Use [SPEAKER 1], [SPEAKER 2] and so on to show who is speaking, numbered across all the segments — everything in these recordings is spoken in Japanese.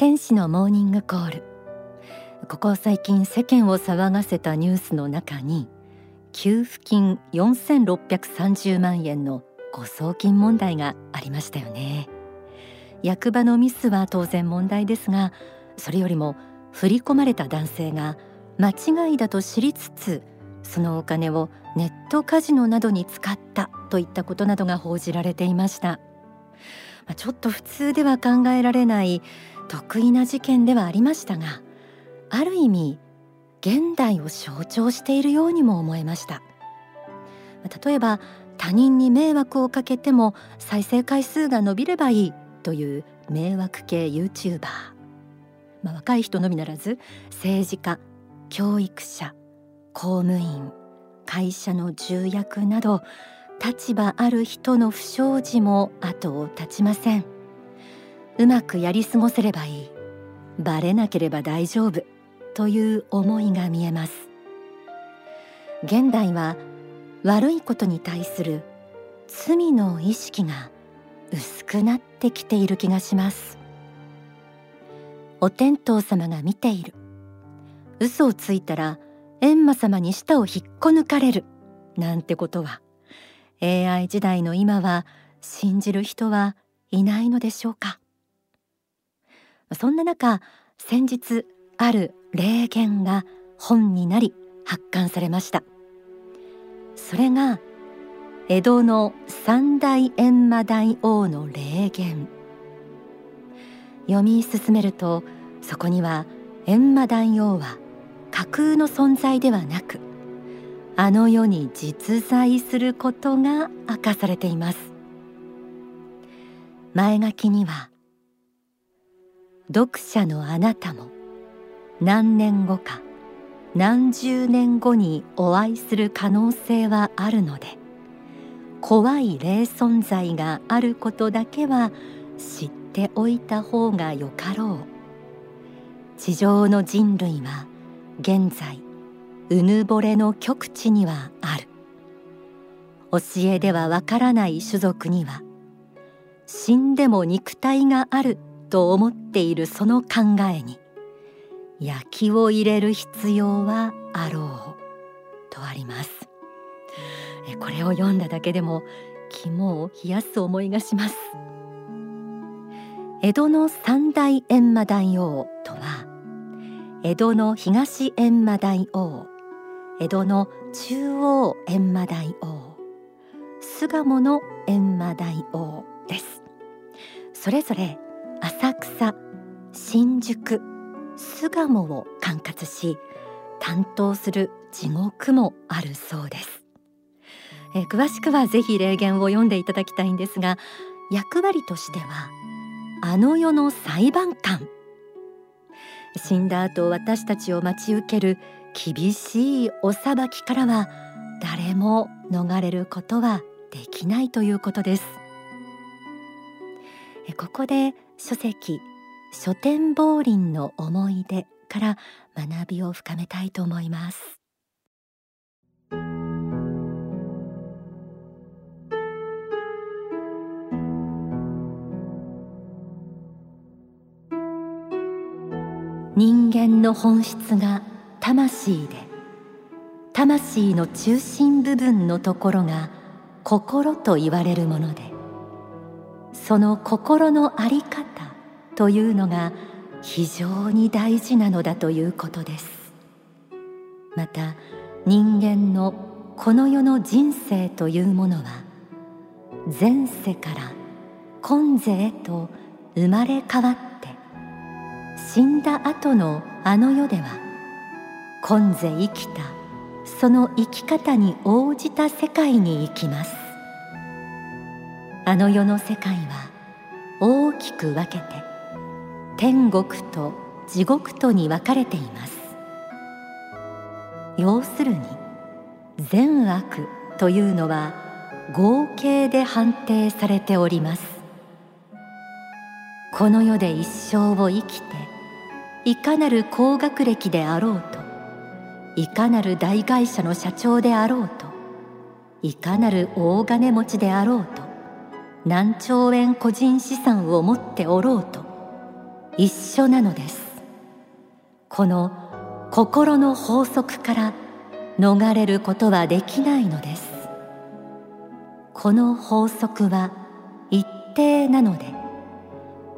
[SPEAKER 1] 天使のモーニングコール。ここ最近世間を騒がせたニュースの中に給付金4630万円の誤送金問題がありましたよね。役場のミスは当然問題ですがそれよりも振り込まれた男性が間違いだと知りつつそのお金をネットカジノなどに使ったといったことなどが報じられていました。ちょっと普通では考えられない得意な事件ではありましたがある意味現代を象徴しているようにも思えました。例えば他人に迷惑をかけても再生回数が伸びればいいという迷惑系 YouTuber、まあ、若い人のみならず政治家教育者公務員会社の重役など立場ある人の不祥事も後を絶ちません。うまくやり過ごせればいい。バレなければ大丈夫。という思いが見えます。現代は悪いことに対する罪の意識が薄くなってきている気がします。お天道様が見ている。嘘をついたら閻魔様に舌を引っこ抜かれる。なんてことは。AI 時代の今は信じる人はいないのでしょうか。そんな中先日ある霊言が本になり発刊されました。それが江戸の三代閻魔大王の霊言。読み進めるとそこには閻魔大王は架空の存在ではなくあの世に実在することが明かされています。前書きには読者のあなたも何年後か何十年後にお会いする可能性はあるので怖い霊存在があることだけは知っておいた方がよかろう。地上の人類は現在うぬぼれの極地にはある。教えではわからない種族には死んでも肉体があると思っているその考えに焼きを入れる必要はあろうとあります。これを読んだだけでも肝を冷やす思いがします。江戸の三代閻魔大王とは江戸の東閻魔大王江戸の中央閻魔大王巣鴨の閻魔大王です。それぞれ草新宿巣鴨を管轄し担当する地獄もあるそうです。え詳しくはぜひ霊言を読んでいただきたいんですが役割としてはあの世の裁判官。死んだ後私たちを待ち受ける厳しいお裁きからは誰も逃れることはできないということです。ここで書籍書店亡林の思い出から学びを深めたいと思います。人間の本質が魂で魂の中心部分のところが心と言われるものでその心の在り方というのが非常に大事なのだということです。また人間のこの世の人生というものは前世から今世へと生まれ変わって死んだ後のあの世では今世生きたその生き方に応じた世界に生きます。あの世の世界は大きく分けて天国と地獄とに分かれています。要するに善悪というのは合計で判定されております。この世で一生を生きていかなる高学歴であろうといかなる大会社の社長であろうといかなる大金持ちであろうと何兆円個人資産を持っておろうと一緒なのです。この心の法則から逃れることはできないのです。この法則は一定なので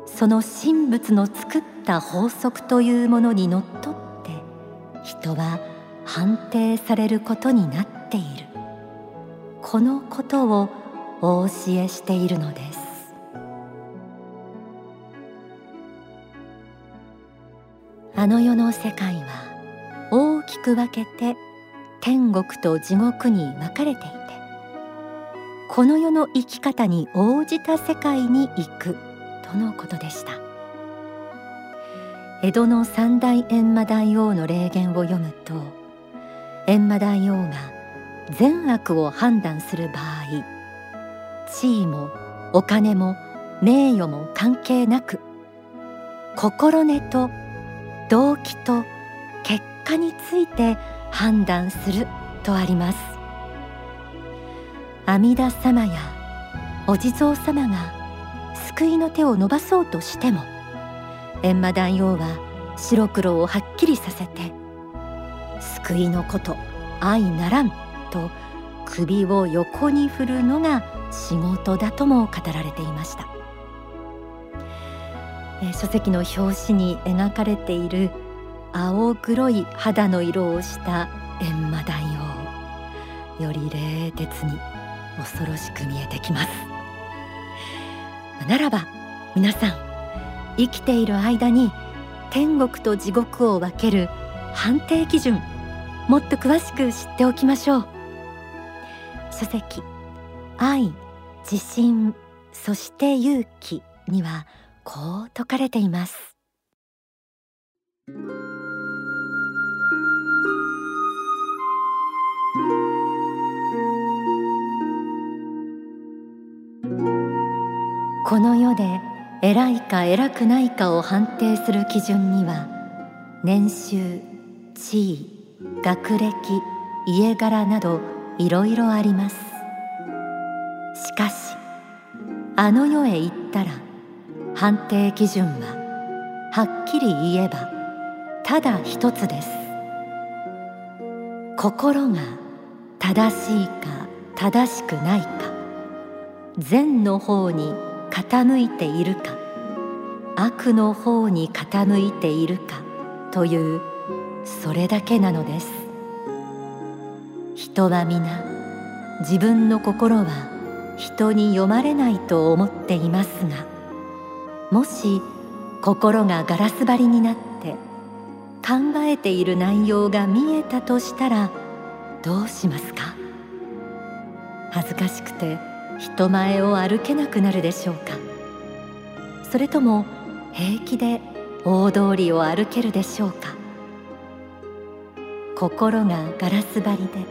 [SPEAKER 1] その神仏の作った法則というものにのっとって人は判定されることになっている。このことをお教えしているのです。あの世の世界は大きく分けて天国と地獄に分かれていてこの世の生き方に応じた世界に行くとのことでした。江戸の三代閻魔大王の霊言を読むと閻魔大王が善悪を判断する場合地位もお金も名誉も関係なく心根と動機と結果について判断するとあります。阿弥陀様やお地蔵様が救いの手を伸ばそうとしても閻魔大王は白黒をはっきりさせて救いのこと愛ならんと首を横に振るのが仕事だとも語られていました。書籍の表紙に描かれている青黒い肌の色をした閻魔大王より冷徹に恐ろしく見えてきます。ならば皆さん生きている間に天国と地獄を分ける判定基準もっと詳しく知っておきましょう。書籍愛。自信そして勇気にはこう説かれています。この世で偉いか偉くないかを判定する基準には年収地位学歴家柄などいろいろあります。しかしあの世へ行ったら判定基準ははっきり言えばただ一つです。心が正しいか正しくないか善の方に傾いているか悪の方に傾いているかというそれだけなのです。人は皆自分の心は人に読まれないと思っていますがもし心がガラス張りになって考えている内容が見えたとしたらどうしますか？恥ずかしくて人前を歩けなくなるでしょうか？それとも平気で大通りを歩けるでしょうか？心がガラス張りで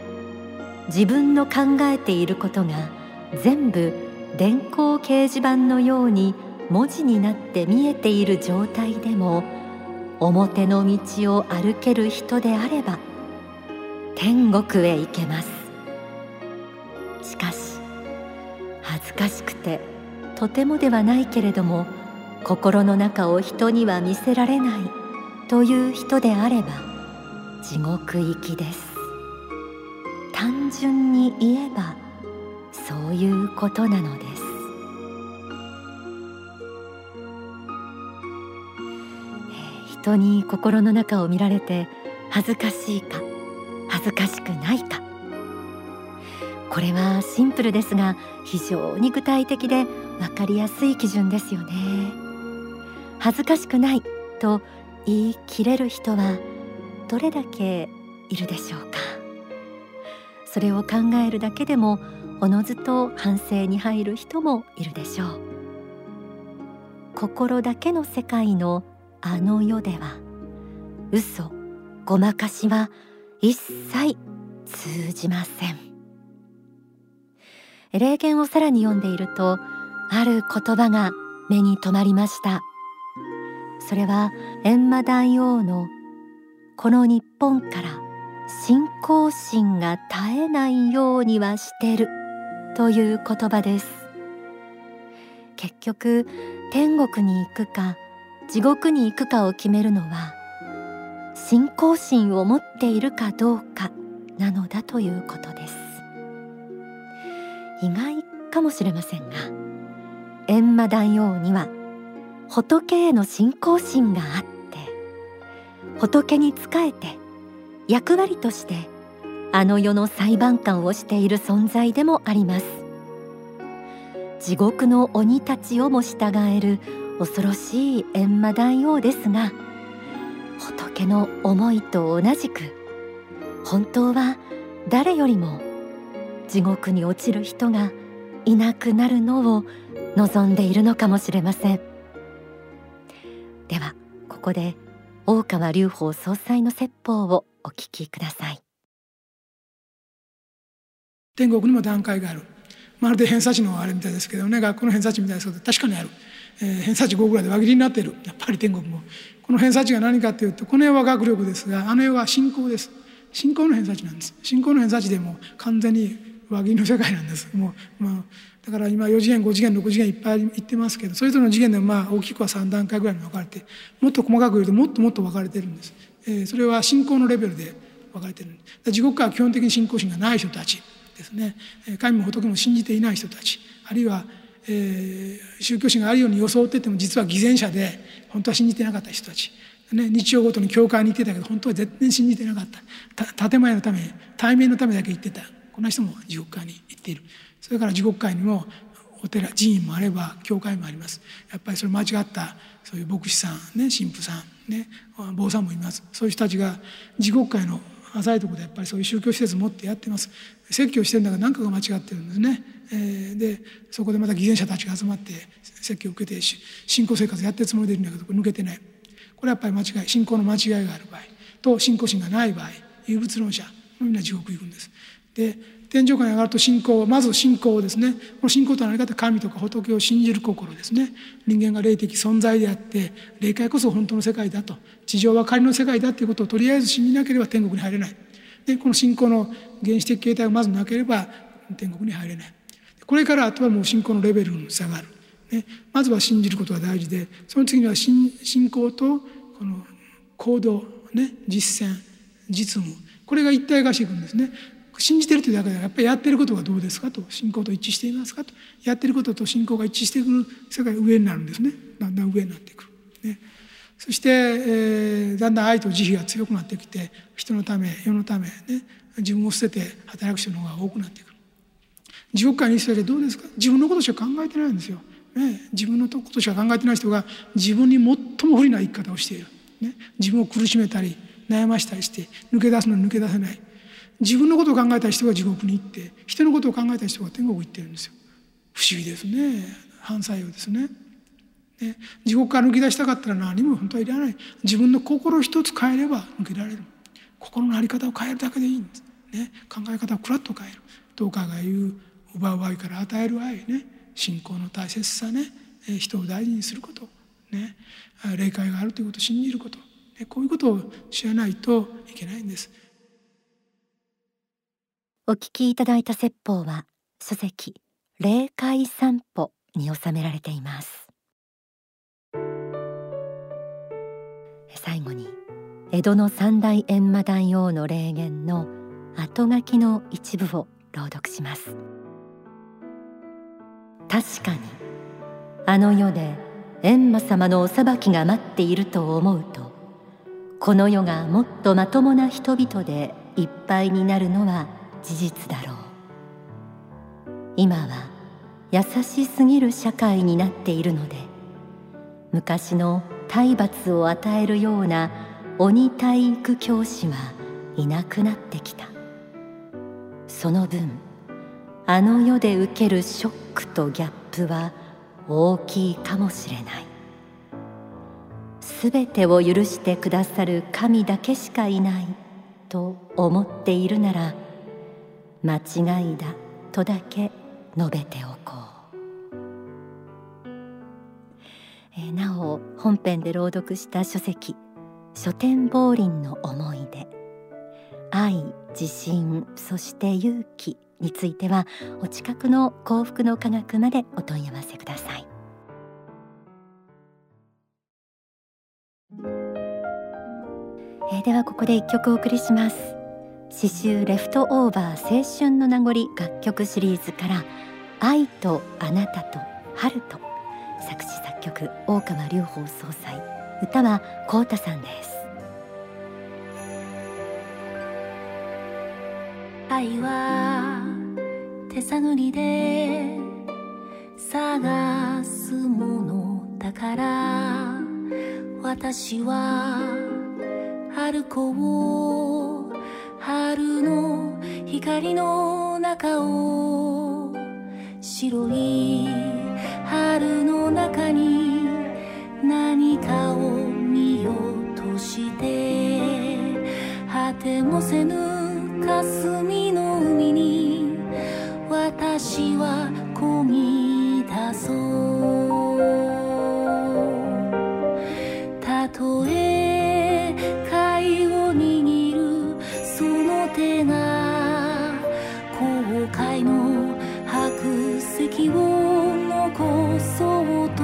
[SPEAKER 1] 自分の考えていることが全部電光掲示板のように文字になって見えている状態でも表の道を歩ける人であれば天国へ行けます。しかし恥ずかしくてとてもではないけれども心の中を人には見せられないという人であれば地獄行きです。単純に言えばそういうことなのです。人に心の中を見られて恥ずかしいか恥ずかしくないか。これはシンプルですが非常に具体的で分かりやすい基準ですよね。恥ずかしくないと言い切れる人はどれだけいるでしょうか。それを考えるだけでもおのずと反省に入る人もいるでしょう。心だけの世界のあの世では嘘ごまかしは一切通じません。霊言をさらに読んでいるとある言葉が目に留まりました。それは閻魔大王のこの日本から信仰心が絶えないようにはしてる。という言葉です。結局天国に行くか地獄に行くかを決めるのは信仰心を持っているかどうかなのだということです。意外かもしれませんが閻魔大王には仏への信仰心があって仏に仕えて役割としてあの世の裁判官をしている存在でもあります。地獄の鬼たちをも従える恐ろしい閻魔大王ですが仏の思いと同じく本当は誰よりも地獄に落ちる人がいなくなるのを望んでいるのかもしれません。ではここで大川隆法総裁の説法をお聞きください。
[SPEAKER 2] 天国にも段階がある。まるで偏差値のあれみたいですけどね。学校の偏差値みたいですけど確かにある、えー、偏差値5ぐらいで輪切りになっている。やっぱり天国も。この偏差値が何かというとこの世は学力ですがあの世は信仰です。信仰の偏差値なんです。信仰の偏差値でも完全に輪切りの世界なんです。もう、まあ、だから今4次元5次元6次元いっぱい言ってますけどそれぞれの次元でもまあ大きくは3段階ぐらいに分かれてもっと細かく言うともっともっと分かれてるんです、えー、それは信仰のレベルで分かれてる。地獄から基本的に信仰心がない人たち。ですね。神も仏も信じていない人たち。あるいは、えー、宗教心があるように装ってても実は偽善者で本当は信じてなかった人たち、ね、日曜ごとに教会に行ってたけど本当は絶対信じてなかった。建前のため対面のためだけ行ってた。こんな人も地獄界に行っている。それから地獄界にもお寺寺院もあれば教会もあります。やっぱりそれ間違ったそういう牧師さんね神父さんね坊さんもいます。そういう人たちが地獄界の浅いところでやっぱりそういう宗教施設持ってやってます。説教してるんだから何かが間違ってるんですね、えー、でそこでまた偽善者たちが集まって説教を受けて信仰生活やってるつもりでいるんだけど抜けてない。これやっぱり間違い信仰の間違いがある場合と信仰心がない場合有物論者みんな地獄行くんです。で天上界に上がると信仰まず信仰ですね。この信仰とは何かと神とか仏を信じる心ですね。人間が霊的存在であって霊界こそ本当の世界だと。地上は仮の世界だということをとりあえず信じなければ天国に入れない。でこの信仰の原始的形態がまずなければ天国に入れない。これからあとはもう信仰のレベルに下がる、ね、まずは信じることが大事でその次には信仰とこの行動、ね、実践実務。これが一体化していくんですね。信じてるというだけではやっぱりやってることがどうですかと信仰と一致していますかと。やってることと信仰が一致してくる世界が上になるんですね。だんだん上になっていく。る、ね、そして、えー、だんだん愛と慈悲が強くなってきて人のため世のため、ね、自分を捨てて働く人の方が多くなってく。る地獄界に生てどうですか？自分のことしか考えてないんですよ、ね、自分のことしか考えてない人が自分に最も不利な生き方をしている、ね、自分を苦しめたり悩ましたりして抜け出すのに抜け出せない。自分のことを考えた人が地獄に行って人のことを考えた人が天国行ってるんですよ。不思議ですね。反作用ですね。ね。地獄から抜け出したかったら何も本当はいらない。自分の心一つ変えれば抜けられる。心の在り方を変えるだけでいいんです、ね、考え方をクラッと変える。どうかが言う奪う愛から与える愛ね。信仰の大切さね。人を大事にすること。ね。霊界があるということを信じること。こういうことを知らないといけないんです。
[SPEAKER 1] お聞きいただいた説法は書籍霊界散歩に収められています。最後に江戸の三大閻魔大王の霊言の後書きの一部を朗読します。確かにあの世で閻魔様のお裁きが待っていると思うとこの世がもっとまともな人々でいっぱいになるのは事実だろう今は優しすぎる社会になっているので昔の体罰を与えるような鬼体育教師はいなくなってきた。その分あの世で受けるショックとギャップは大きいかもしれない。すべてを許してくださる神だけしかいないと思っているなら間違いだとだけ述べておこう、えー、なお本編で朗読した書籍書店亡林の思い出愛自信そして勇気についてはお近くの幸福の科学までお問い合わせください。えー、ではここで一曲お送りします。詩集レフトオーバー青春の名残楽曲シリーズから愛とあなたと春と作詞作曲大川隆法総裁。歌はコ太さんです。
[SPEAKER 3] 愛は手探りで探すものだから私は歩こう光の中を白い春の中に何かを見ようとして果てもせぬ霞の海に私は界の白石を残そうと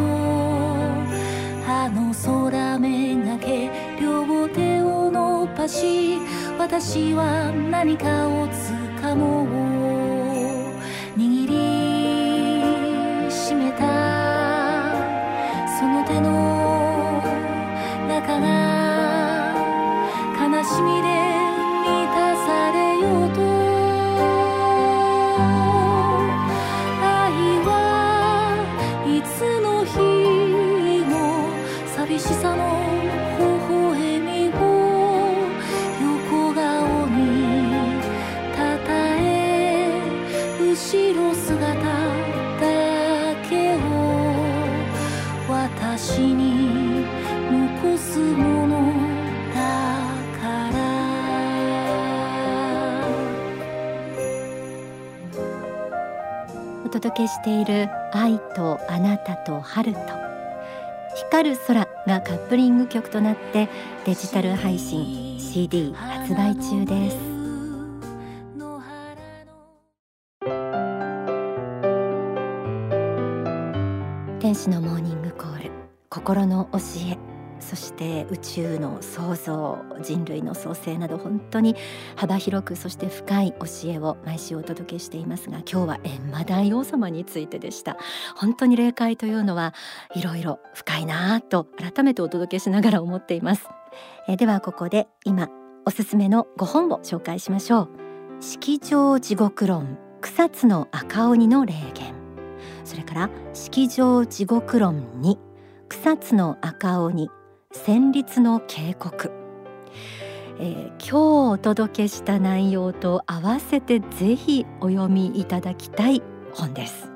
[SPEAKER 3] あの空めがけ両手を伸ばし私は何かをつかもう握りしめたその手の中が悲しみで
[SPEAKER 1] している愛とあなたと春と光る空がカップリング曲となってデジタル配信 CD 発売中です。天使のモーニングコール心の教え。そして宇宙の創造人類の創生など本当に幅広くそして深い教えを毎週お届けしていますが今日は閻魔大王様についてでした。本当に霊界というのはいろいろ深いなと改めてお届けしながら思っています。えではここで今おすすめの5本を紹介しましょう。式場地獄論草津の赤鬼の霊言。それから式場地獄論に草津の赤鬼戦慄の警告、えー、今日お届けした内容と合わせてぜひお読みいただきたい本です。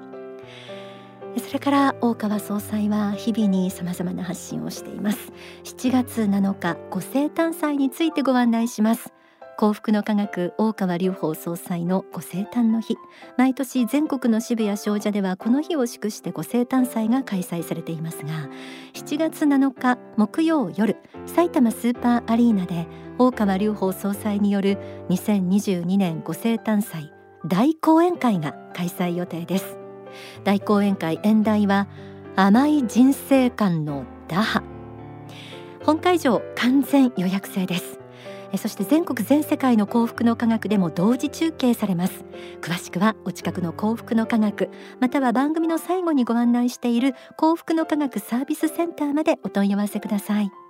[SPEAKER 1] それから大川総裁は日々に様々な発信をしています。7月7日ご生誕祭についてご案内します。幸福の科学大川隆法総裁のご生誕の日。毎年全国の支部や商社ではこの日を祝してご生誕祭が開催されていますが7月7日木曜夜埼玉スーパーアリーナで大川隆法総裁による2022年ご生誕祭大講演会が開催予定です。大講演会演題は甘い人生観の打破。本会場完全予約制です。そして全国全世界の幸福の科学でも同時中継されます。詳しくはお近くの幸福の科学または番組の最後にご案内している幸福の科学サービスセンターまでお問い合わせください。